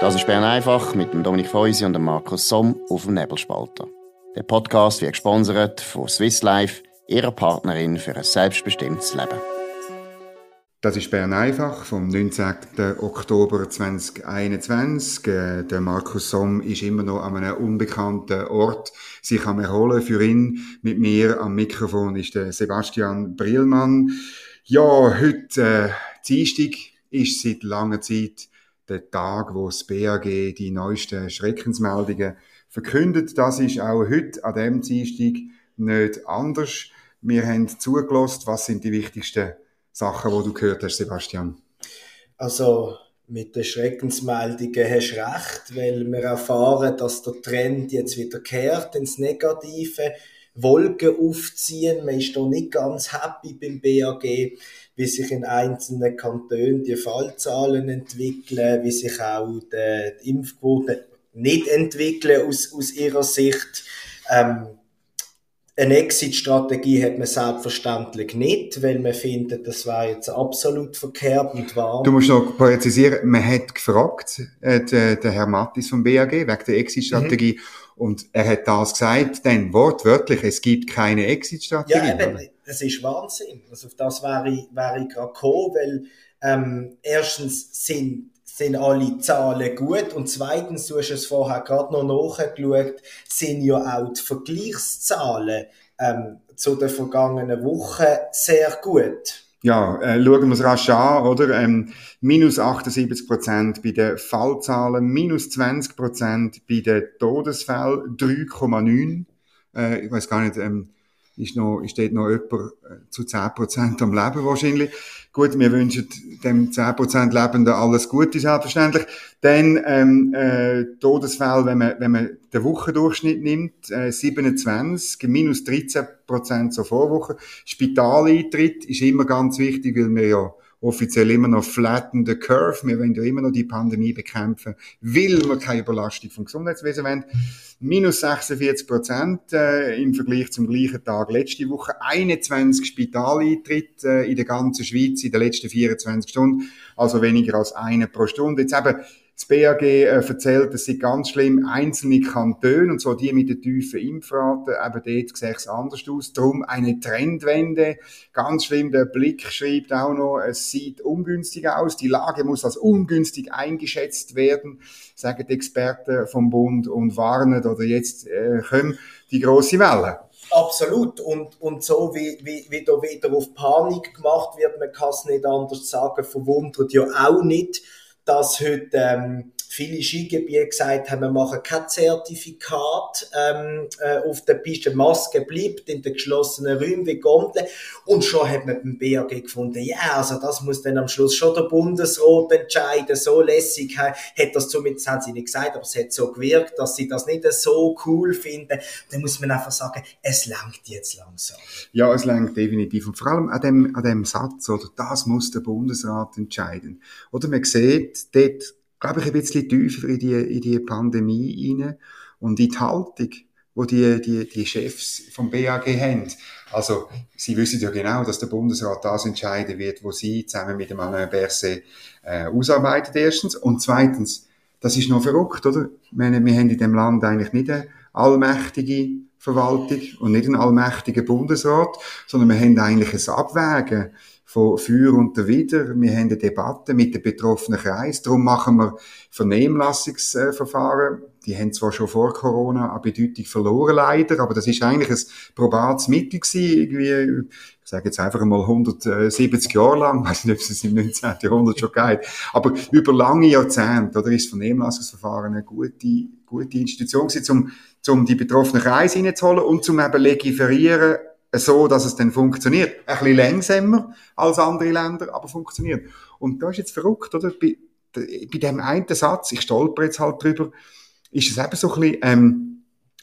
Das ist Bern einfach mit dem Dominik Feusi und dem Markus Somm auf dem Nebelspalter. Der Podcast wird gesponsert von Swiss Life, ihrer Partnerin für ein selbstbestimmtes Leben. Das ist Bern einfach vom 19. Oktober 2021. Äh, der Markus Somm ist immer noch an einem unbekannten Ort sich am Erholen. Für ihn mit mir am Mikrofon ist der Sebastian Brillmann. Ja, heute äh, Dienstag ist seit langer Zeit der Tag, wo das BAG die neuesten Schreckensmeldungen verkündet. Das ist auch heute an dem Dienstag nicht anders. Wir haben zugelassen, was sind die wichtigsten Sachen, die du gehört hast, Sebastian? Also mit den Schreckensmeldungen hast du recht, weil wir erfahren, dass der Trend jetzt wieder kehrt ins Negative. Wolken aufziehen. Man ist da nicht ganz happy beim BAG, wie sich in einzelnen Kantonen die Fallzahlen entwickeln, wie sich auch die Impfquoten nicht entwickeln aus, aus ihrer Sicht. Ähm, eine Exit-Strategie hat man selbstverständlich nicht, weil man findet, das wäre jetzt absolut verkehrt und wahr. Du musst noch präzisieren, man hat gefragt, äh, der, der Herr Mattis vom BAG, wegen der Exit-Strategie, mhm. und er hat das gesagt, denn wortwörtlich, es gibt keine Exit-Strategie. Ja, das ist Wahnsinn. Also auf das wäre ich, wäre ich gerade gekommen, weil ähm, erstens sind sind alle Zahlen gut und zweitens, du hast es vorher gerade noch nachgeschaut, sind ja auch die Vergleichszahlen ähm, zu den vergangenen Wochen sehr gut. Ja, äh, schauen wir es rasch an, oder? Ähm, minus 78 Prozent bei den Fallzahlen, minus 20 Prozent bei den Todesfällen, 3,9. Äh, ich weiß gar nicht, ähm, ist noch, steht noch jemand äh, zu 10 Prozent am Leben wahrscheinlich. Gut, wir wünschen dem 10% Lebenden alles Gute, selbstverständlich. Dann, ähm, äh, Todesfälle, wenn man, wenn man den Wochendurchschnitt nimmt, äh, 27, minus 13% zur Vorwoche. Spitaleintritt ist immer ganz wichtig, weil wir ja offiziell immer noch flatten the curve. Wir wollen ja immer noch die Pandemie bekämpfen, weil wir keine Überlastung vom Gesundheitswesen wollen. Minus 46 Prozent äh, im Vergleich zum gleichen Tag letzte Woche. 21 Spitaleintritte äh, in der ganzen Schweiz in den letzten 24 Stunden. Also weniger als eine pro Stunde. Jetzt eben das BAG äh, erzählt, es sei ganz schlimm, einzelne Kantone, und so die mit den tiefen Impfraten, eben dort sieht es anders aus. Darum eine Trendwende. Ganz schlimm, der Blick schreibt auch noch, es sieht ungünstig aus. Die Lage muss als ungünstig eingeschätzt werden, sagen die Experten vom Bund und warnen, oder jetzt äh, kommen die große Welle. Absolut. Und, und so wie, wie, wie da wieder auf Panik gemacht wird, man kann es nicht anders sagen, verwundert ja auch nicht dass heute ähm, viele Skigebiete gesagt haben, wir machen kein Zertifikat ähm, äh, auf der Piste. Maske bleibt in den geschlossenen Räumen wie Gondel. Und schon hat man beim BAG gefunden, ja, also das muss dann am Schluss schon der Bundesrat entscheiden. So lässig hat das zumindest, haben sie nicht gesagt, aber es hat so gewirkt, dass sie das nicht so cool finden. Dann muss man einfach sagen, es langt jetzt langsam. Ja, es langt definitiv. Und vor allem an dem, an dem Satz, oder das muss der Bundesrat entscheiden. Oder man sieht dort glaube ich, ein bisschen tiefer in die, in die Pandemie rein und in die Haltung, wo die, die, die Chefs vom BAG haben. Also, sie wissen ja genau, dass der Bundesrat das entscheiden wird, wo sie zusammen mit dem Alain Berset äh, ausarbeitet, erstens. Und zweitens, das ist noch verrückt, oder? Meine, wir haben in dem Land eigentlich nicht eine allmächtige Verwaltung und nicht einen allmächtigen Bundesrat, sondern wir haben eigentlich ein Abwägen von Für und Wider. Wir haben eine Debatte mit den betroffenen Kreis. Darum machen wir Vernehmlassungsverfahren. Die haben zwar schon vor Corona eine Bedeutung verloren, leider, aber das ist eigentlich ein probates Mittel gewesen, irgendwie, ich sage jetzt einfach mal 170 Jahre lang, ich weiß nicht, ob es im 19. Jahrhundert schon geht, aber über lange Jahrzehnte, oder ist das Vernehmlassungsverfahren eine gute, gute Institution gewesen, um, um die betroffenen Kreise reinzuholen und zum eben legiferieren, so, dass es dann funktioniert. Ein bisschen langsamer als andere Länder, aber funktioniert. Und da ist jetzt verrückt, oder? Bei, bei dem einen Satz, ich stolper jetzt halt drüber, ist es eben so ein bisschen, ähm,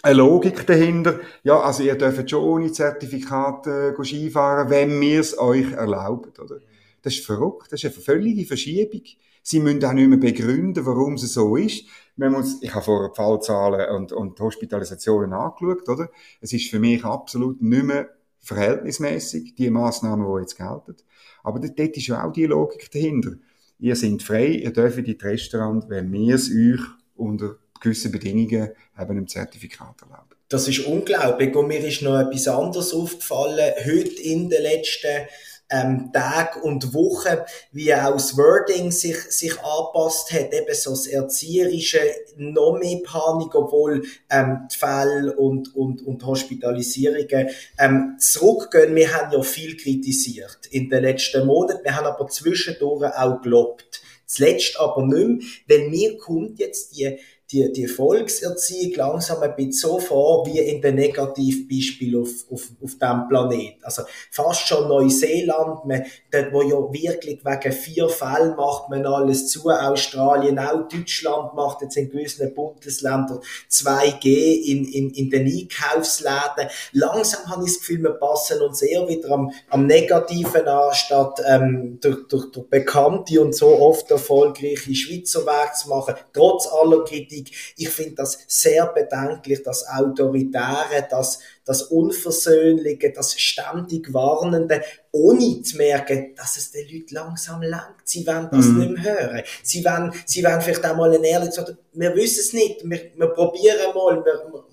eine Logik dahinter. Ja, also ihr dürft schon ohne Zertifikat äh, Skifahren, wenn wir es euch erlauben, oder? Das ist verrückt. Das ist eine völlige Verschiebung. Sie müssen auch nicht mehr begründen, warum es so ist. Man muss, ich habe vorher Fallzahlen und, und Hospitalisationen angeschaut, oder? Es ist für mich absolut nicht mehr verhältnismäßig, die Maßnahmen, die jetzt gelten. Aber dort ist ja auch die Logik dahinter. ihr seid frei, ihr dürft in die Restaurant, wenn wir es euch unter gewissen Bedingungen eben einem Zertifikat erlauben. Das ist unglaublich. Und mir ist noch etwas anderes aufgefallen. Heute in den letzten ähm, Tage und Wochen, wie auch das Wording sich, sich angepasst hat, eben so das Erzieherische, noch mehr Panik, obwohl ähm, die Fälle und, und, und Hospitalisierungen ähm, zurückgehen. Wir haben ja viel kritisiert in den letzten Monaten, wir haben aber zwischendurch auch gelobt. Zuletzt aber nicht mehr, weil mir kommt jetzt die die, die Volkserziehung langsam ein bisschen so vor wie in den Negativbeispielen auf, auf, auf diesem Planet. Also fast schon Neuseeland, man, dort wo ja wirklich wegen vier Fällen macht man alles zu, Australien auch, Deutschland macht jetzt in gewissen Bundesländern 2G in, in, in den Einkaufsläden. Langsam habe ich das Gefühl, wir passen uns eher wieder am, am Negativen an, statt ähm, durch, durch, durch bekannte und so oft erfolgreiche Schweizer Werke zu machen, trotz aller Kritik Politik. Ich finde das sehr bedenklich, das Autoritäre, das, das Unversöhnliche, das ständig Warnende, ohne zu merken, dass es den Leuten langsam langt. Sie wollen das mhm. nicht mehr hören. Sie wollen, sie wollen vielleicht auch mal ein ehrliches sagen, wir wissen es nicht, wir, wir probieren mal, wir,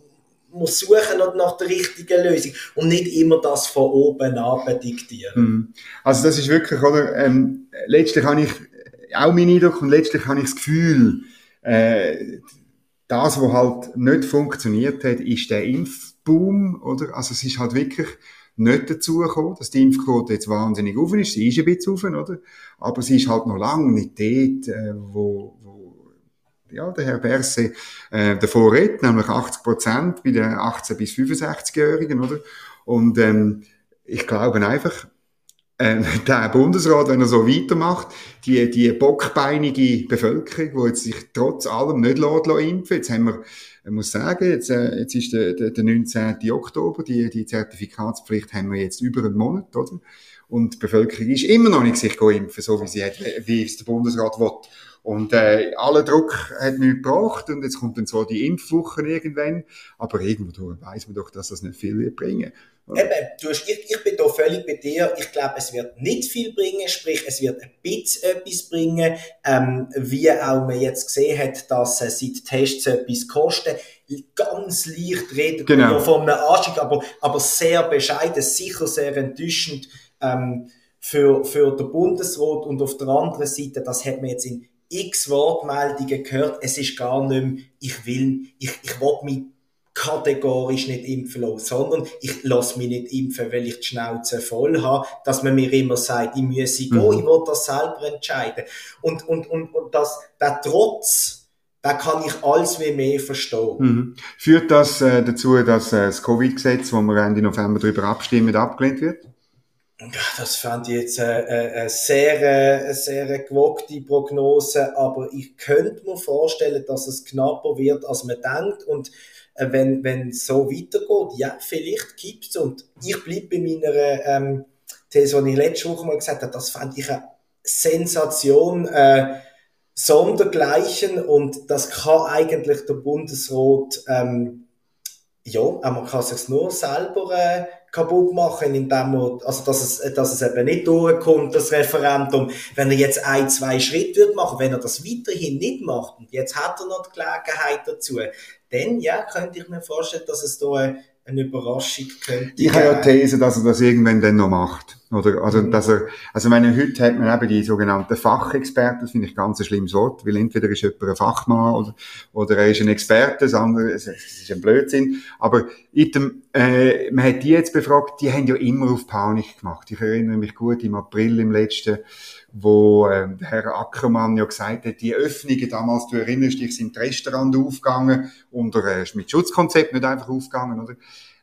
muss suchen nach der richtigen Lösung und nicht immer das von oben ab diktieren. Mhm. Also das ist wirklich, oder, ähm, letztlich habe ich auch mein Eindruck und letztlich habe ich das Gefühl, äh, das, was halt nicht funktioniert hat, ist der Impfboom, oder? Also es ist halt wirklich nicht dazu gekommen, dass die Impfquote jetzt wahnsinnig offen ist. Sie ist ein bisschen offen, oder? Aber sie ist halt noch lange nicht dort, äh, wo, wo ja, der Herr Berse äh, davor redet, nämlich 80 Prozent bei den 18- bis 65-Jährigen, oder? Und ähm, ich glaube einfach, äh, der Bundesrat, wenn er so weitermacht, die, die bockbeinige Bevölkerung, die jetzt sich trotz allem nicht lässt impfen Jetzt haben wir, ich muss sagen, jetzt, äh, jetzt ist der, der, der 19. Oktober, die, die Zertifikatspflicht haben wir jetzt über einen Monat, oder? Und die Bevölkerung ist immer noch nicht sich impfen, so wie sie hat, wie es der Bundesrat will. Und äh, aller Druck hat nichts gebracht und jetzt kommt dann zwar die Impfwoche irgendwann, aber irgendwo weiß man doch, dass das nicht viel wird bringen. Eben, du hast, ich, ich bin da völlig bei dir. Ich glaube, es wird nicht viel bringen, sprich, es wird ein bisschen etwas bringen, ähm, wie auch man jetzt gesehen hat, dass äh, seit Tests etwas kosten. Ganz leicht reden genau. wir von einem Anstieg, aber, aber sehr bescheiden, sicher sehr enttäuschend ähm, für, für den Bundesrat und auf der anderen Seite, das hat man jetzt in x Wortmeldungen gehört, es ist gar nicht mehr, ich will, ich, ich will mich kategorisch nicht impfen lassen, sondern ich lasse mich nicht impfen, weil ich die Schnauze voll habe, dass man mir immer sagt, ich gehen, mhm. ich will das selber entscheiden. Und, und, und, und das, der Trotz, da kann ich alles wie mehr verstehen. Mhm. Führt das äh, dazu, dass äh, das Covid-Gesetz, wo wir Ende November darüber abstimmen, abgelehnt wird? Das fand ich jetzt eine, eine sehr, eine sehr gewogte Prognose, aber ich könnte mir vorstellen, dass es knapper wird, als man denkt. Und äh, wenn wenn so weitergeht, ja, vielleicht gibt's und ich bleibe bei meiner ähm, These, die ich letzte Woche mal gesagt habe, das fand ich eine Sensation, äh, sondergleichen. Und das kann eigentlich der Bundesrat ähm, ja, man kann sich nur selber äh, kaputt machen, indem man, also dass es, dass es eben nicht durchkommt, das Referendum. Wenn er jetzt ein, zwei Schritte wird machen, wenn er das weiterhin nicht macht, und jetzt hat er noch die Gelegenheit dazu, dann, ja, könnte ich mir vorstellen, dass es da eine Überraschung könnte. Ich habe ja These, dass er das irgendwann dann noch macht. Oder, also, mhm. dass er, also, meine, heute hat man eben die sogenannten Fachexperten, das finde ich ganz ein schlimmes Wort, weil entweder ist jemand ein Fachmann oder, oder er ist ein Experte, das andere, es, ist ein Blödsinn. Aber, item, äh, man hat die jetzt befragt, die haben ja immer auf Panik gemacht. Ich erinnere mich gut im April im letzten, wo der Herr Ackermann ja gesagt hat, die Öffnungen damals, du erinnerst dich, sind Restaurant aufgegangen, unter, äh, mit Schutzkonzept nicht einfach aufgegangen, oder?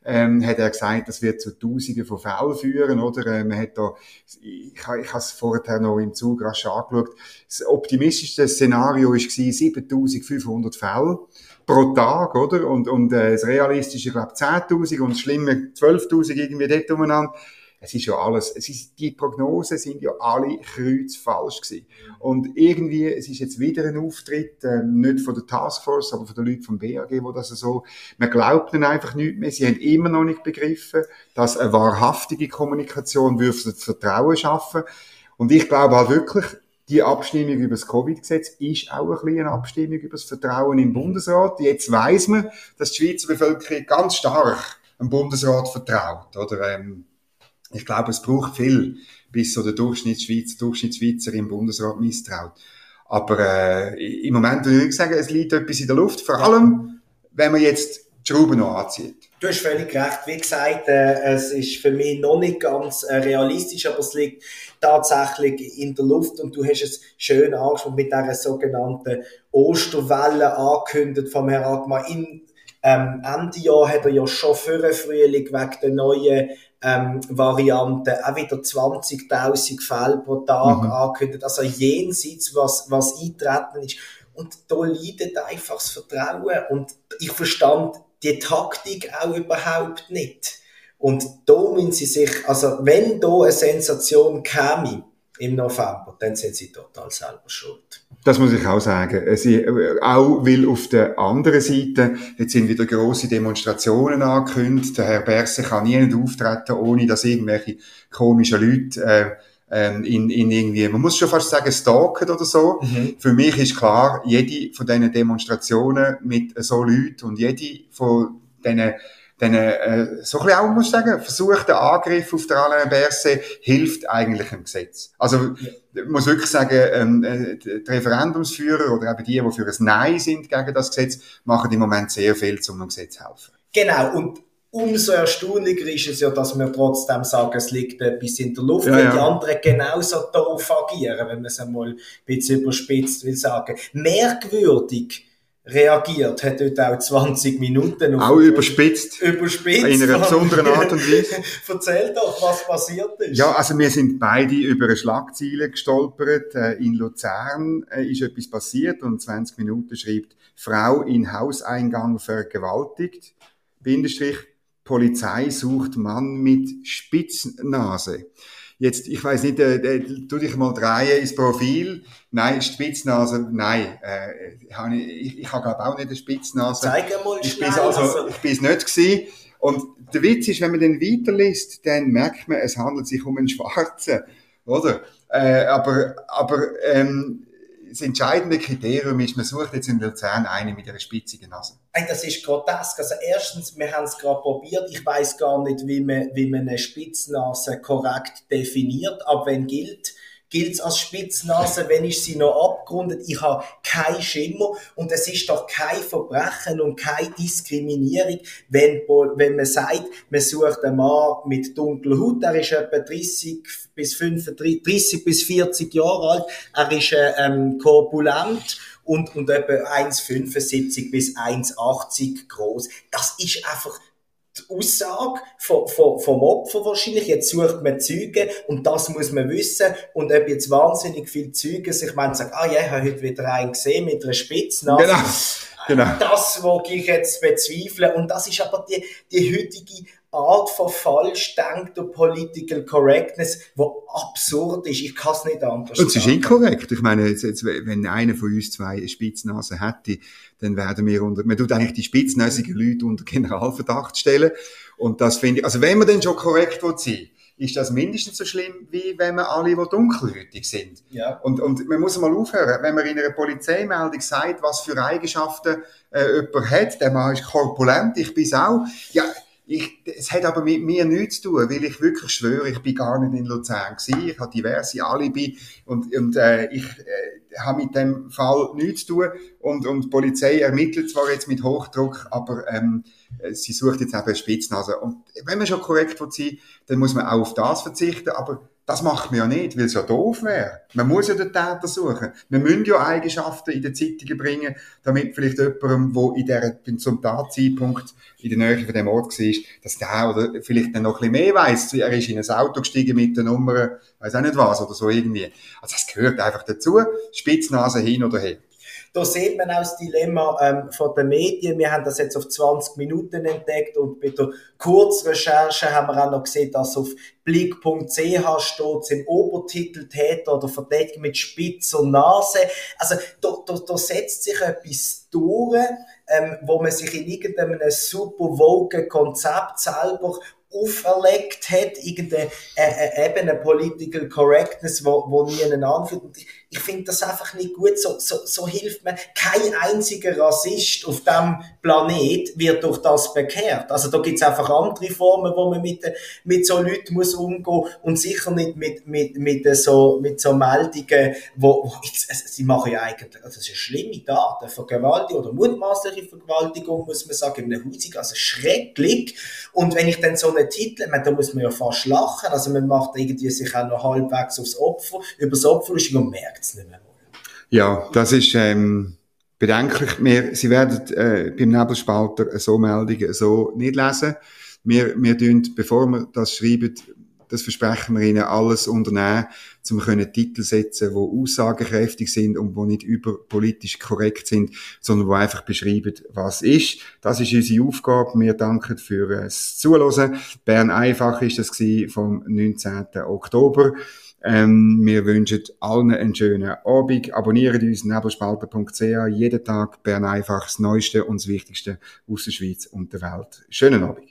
Ähm, hat er gesagt, das wird zu Tausenden von Fällen führen, oder? Äh, man hat da, ich, ich habe es vorher noch im Zug rasch angeschaut, das optimistischste Szenario war 7500 Fälle pro Tag, oder? Und, und äh, das realistische, glaube ich, 10.000 und das schlimme 12.000 irgendwie dort umeinander es ist ja alles, es ist, die Prognosen sind ja alle kreuzfalsch gewesen. Und irgendwie, es ist jetzt wieder ein Auftritt, ähm, nicht von der Taskforce, aber von den Leuten vom BAG, wo das so, man glaubt ihnen einfach nicht mehr, sie haben immer noch nicht begriffen, dass eine wahrhaftige Kommunikation würde Vertrauen schaffen. Und ich glaube halt wirklich, Die Abstimmung über das Covid-Gesetz ist auch ein bisschen eine Abstimmung über das Vertrauen im Bundesrat. Jetzt weiß man, dass die Schweizer Bevölkerung ganz stark dem Bundesrat vertraut. Oder, ähm, ich glaube, es braucht viel, bis so der Durchschnittsschweizer, Durchschnittsschweizer im Bundesrat misstraut. Aber äh, im Moment würde ich sagen, es liegt etwas in der Luft, vor allem, wenn man jetzt die Schrauben noch anzieht. Du hast völlig recht. Wie gesagt, äh, es ist für mich noch nicht ganz äh, realistisch, aber es liegt tatsächlich in der Luft und du hast es schön angesprochen mit dieser sogenannten Osterwelle angekündigt vom Herrn Agmar. In ähm, Ende Jahr hat er ja schon für den Frühling wegen der neuen ähm, Variante auch wieder 20.000 Fälle pro Tag mhm. angekündigt. Also jenseits, was, was eintreten ist. Und da leidet einfach das Vertrauen. Und ich verstand die Taktik auch überhaupt nicht. Und da müssen sie sich, also wenn da eine Sensation käme im November, dann sind sie total selber schuld. Das muss ich auch sagen. Sie, auch weil auf der anderen Seite, jetzt sind wieder große Demonstrationen angekündigt. Der Herr Berse kann nie nicht auftreten, ohne dass irgendwelche komischen Leute, äh, ähm, in, in irgendwie, man muss schon fast sagen, stalken oder so. Mhm. Für mich ist klar, jede von diesen Demonstrationen mit so Leuten und jede von diesen dann äh, so ein bisschen auch, muss ich sagen, versuchter Angriff auf der Alain Berset hilft eigentlich im Gesetz. Also ich muss wirklich sagen, ähm, äh, die Referendumsführer oder eben die, die für ein Nein sind gegen das Gesetz, machen im Moment sehr viel, um dem Gesetz zu helfen. Genau, und umso erstaunlicher ist es ja, dass wir trotzdem sagen, es liegt etwas in der Luft, ja, wenn ja. die anderen genauso doof agieren, wenn man es einmal ein bisschen überspitzt will sagen. Merkwürdig reagiert, hat dort auch 20 Minuten. Auch überspitzt. Überspitzt. In einer besonderen Art und Weise. Erzähl doch, was passiert ist. Ja, also wir sind beide über eine Schlagzeile gestolpert. Äh, in Luzern äh, ist etwas passiert und 20 Minuten schreibt Frau in Hauseingang vergewaltigt. Bindestrich, Polizei sucht Mann mit Spitznase. Jetzt, ich weiß nicht, äh, äh, tu dich mal drehen ins Profil. Nein, Spitznase, nein. Äh, ich, ich habe glaube auch nicht eine Spitznase. Zeig mal ich bin also, Ich bin es nicht gewesen. Und der Witz ist, wenn man den weiterliest, dann merkt man, es handelt sich um einen Schwarzen, oder? Äh, aber, aber, ähm, das entscheidende Kriterium ist, man sucht jetzt in Luzern einen mit einer spitzigen Nase. Hey, das ist grotesk. Also erstens, wir haben es gerade probiert. Ich weiß gar nicht, wie man, wie man eine Spitznase korrekt definiert. Aber wenn gilt, gilt es als Spitznase, wenn ich sie noch abgerundet. Ich habe keinen Schimmer und es ist doch kein Verbrechen und keine Diskriminierung, wenn, wenn man sagt, man sucht einen Mann mit dunkler Haut, er ist etwa 30 bis 35, 30 bis 40 Jahre alt, er ist ähm, korpulent und, und etwa 1,75 bis 1,80 groß. Das ist einfach die Aussage vom, vom, vom Opfer wahrscheinlich. Jetzt sucht man Züge und das muss man wissen. Und ob jetzt wahnsinnig viele Züge sich meinen, sagen, ah ja, ich habe heute wieder einen gesehen mit einer Spitznase. Genau. Genau. Das wage ich jetzt bezweifeln. Und das ist aber die, die heutige Art von falsch denkter Political Correctness, wo absurd ist. Ich kann es nicht anders Und es ist inkorrekt. Ich meine, jetzt, jetzt, wenn einer von uns zwei eine Spitznase hätte, dann werden wir unter, man tut eigentlich die spitznäsigen Leute unter Generalverdacht stellen. Und das finde ich, also wenn man denn schon korrekt will sein ist das mindestens so schlimm, wie wenn man alle, die dunkelhäutig sind. Ja. Und, und man muss mal aufhören, wenn man in einer Polizeimeldung sagt, was für Eigenschaften äh, jemand hat, der Mann ist korpulent, ich bin es auch, ja, ich, es hat aber mit mir nichts zu tun, weil ich wirklich schwöre, ich bin gar nicht in Luzern gewesen. Ich habe diverse Alibi und, und äh, ich äh, habe mit dem Fall nichts zu tun. Und, und die Polizei ermittelt zwar jetzt mit Hochdruck, aber ähm, sie sucht jetzt eben Spitznase. Und wenn man schon korrekt sein dann muss man auch auf das verzichten. Aber das macht man ja nicht, weil es ja doof wäre. Man muss ja den Täter suchen. Wir müssen ja Eigenschaften in den Zeitungen bringen, damit vielleicht jemandem, der in der, zum Tatzeitpunkt in der Nähe von dem Ort war, dass der oder vielleicht dann noch ein bisschen mehr weiss. Er ist in ein Auto gestiegen mit der Nummer, weiß auch nicht was, oder so irgendwie. Also das gehört einfach dazu. Spitznase hin oder her. Da sieht man auch das Dilemma ähm, von den Medien. Wir haben das jetzt auf 20 Minuten entdeckt und bei der Kurzrecherche haben wir auch noch gesehen, dass auf blick.ch steht im Obertitel Täter oder verdeckt mit spitzer Nase. Also da, da, da setzt sich etwas durch, ähm, wo man sich in irgendeinem super Konzept selber auferlegt hat, irgendeine äh, äh, eben eine Political Correctness, wo, wo nie einen anführt. ich finde das einfach nicht gut. So, so, so hilft man. Kein einziger Rassist auf dem Planet wird durch das bekehrt. Also da gibt's einfach andere Formen, wo man mit, mit so Leuten muss umgehen und sicher nicht mit, mit, mit, so, mit so Meldungen, wo, wo jetzt, sie machen ja eigentlich, also das ist eine schlimme Tat, eine Vergewaltigung oder mutmaßliche Vergewaltigung, muss man sagen, in einem Hausig, also schrecklich. Und wenn ich dann so einen Titel, meine, da muss man ja fast lachen, also man macht irgendwie sich auch noch halbwegs aufs Opfer, übers Opfer und merkt es nicht mehr. Ja, das ist ähm, bedenklich. Wir, Sie werden äh, beim Nebelspalter so Meldungen so nicht lesen. Wir, wir tun, bevor wir das schreiben, das versprechen wir Ihnen, alles unternehmen, um können Titel setzen, die aussagekräftig sind und die nicht überpolitisch korrekt sind, sondern die einfach beschreiben, was ist. Das ist unsere Aufgabe. Wir danken für das Zuhören. Bern einfach ist das vom 19. Oktober. Ähm, wir wünschen allen einen schönen Abend. Abonniert uns nebelspalter.ch. Jeden Tag Bern einfach das Neueste und das Wichtigste aus der Schweiz und der Welt. Schönen Abend.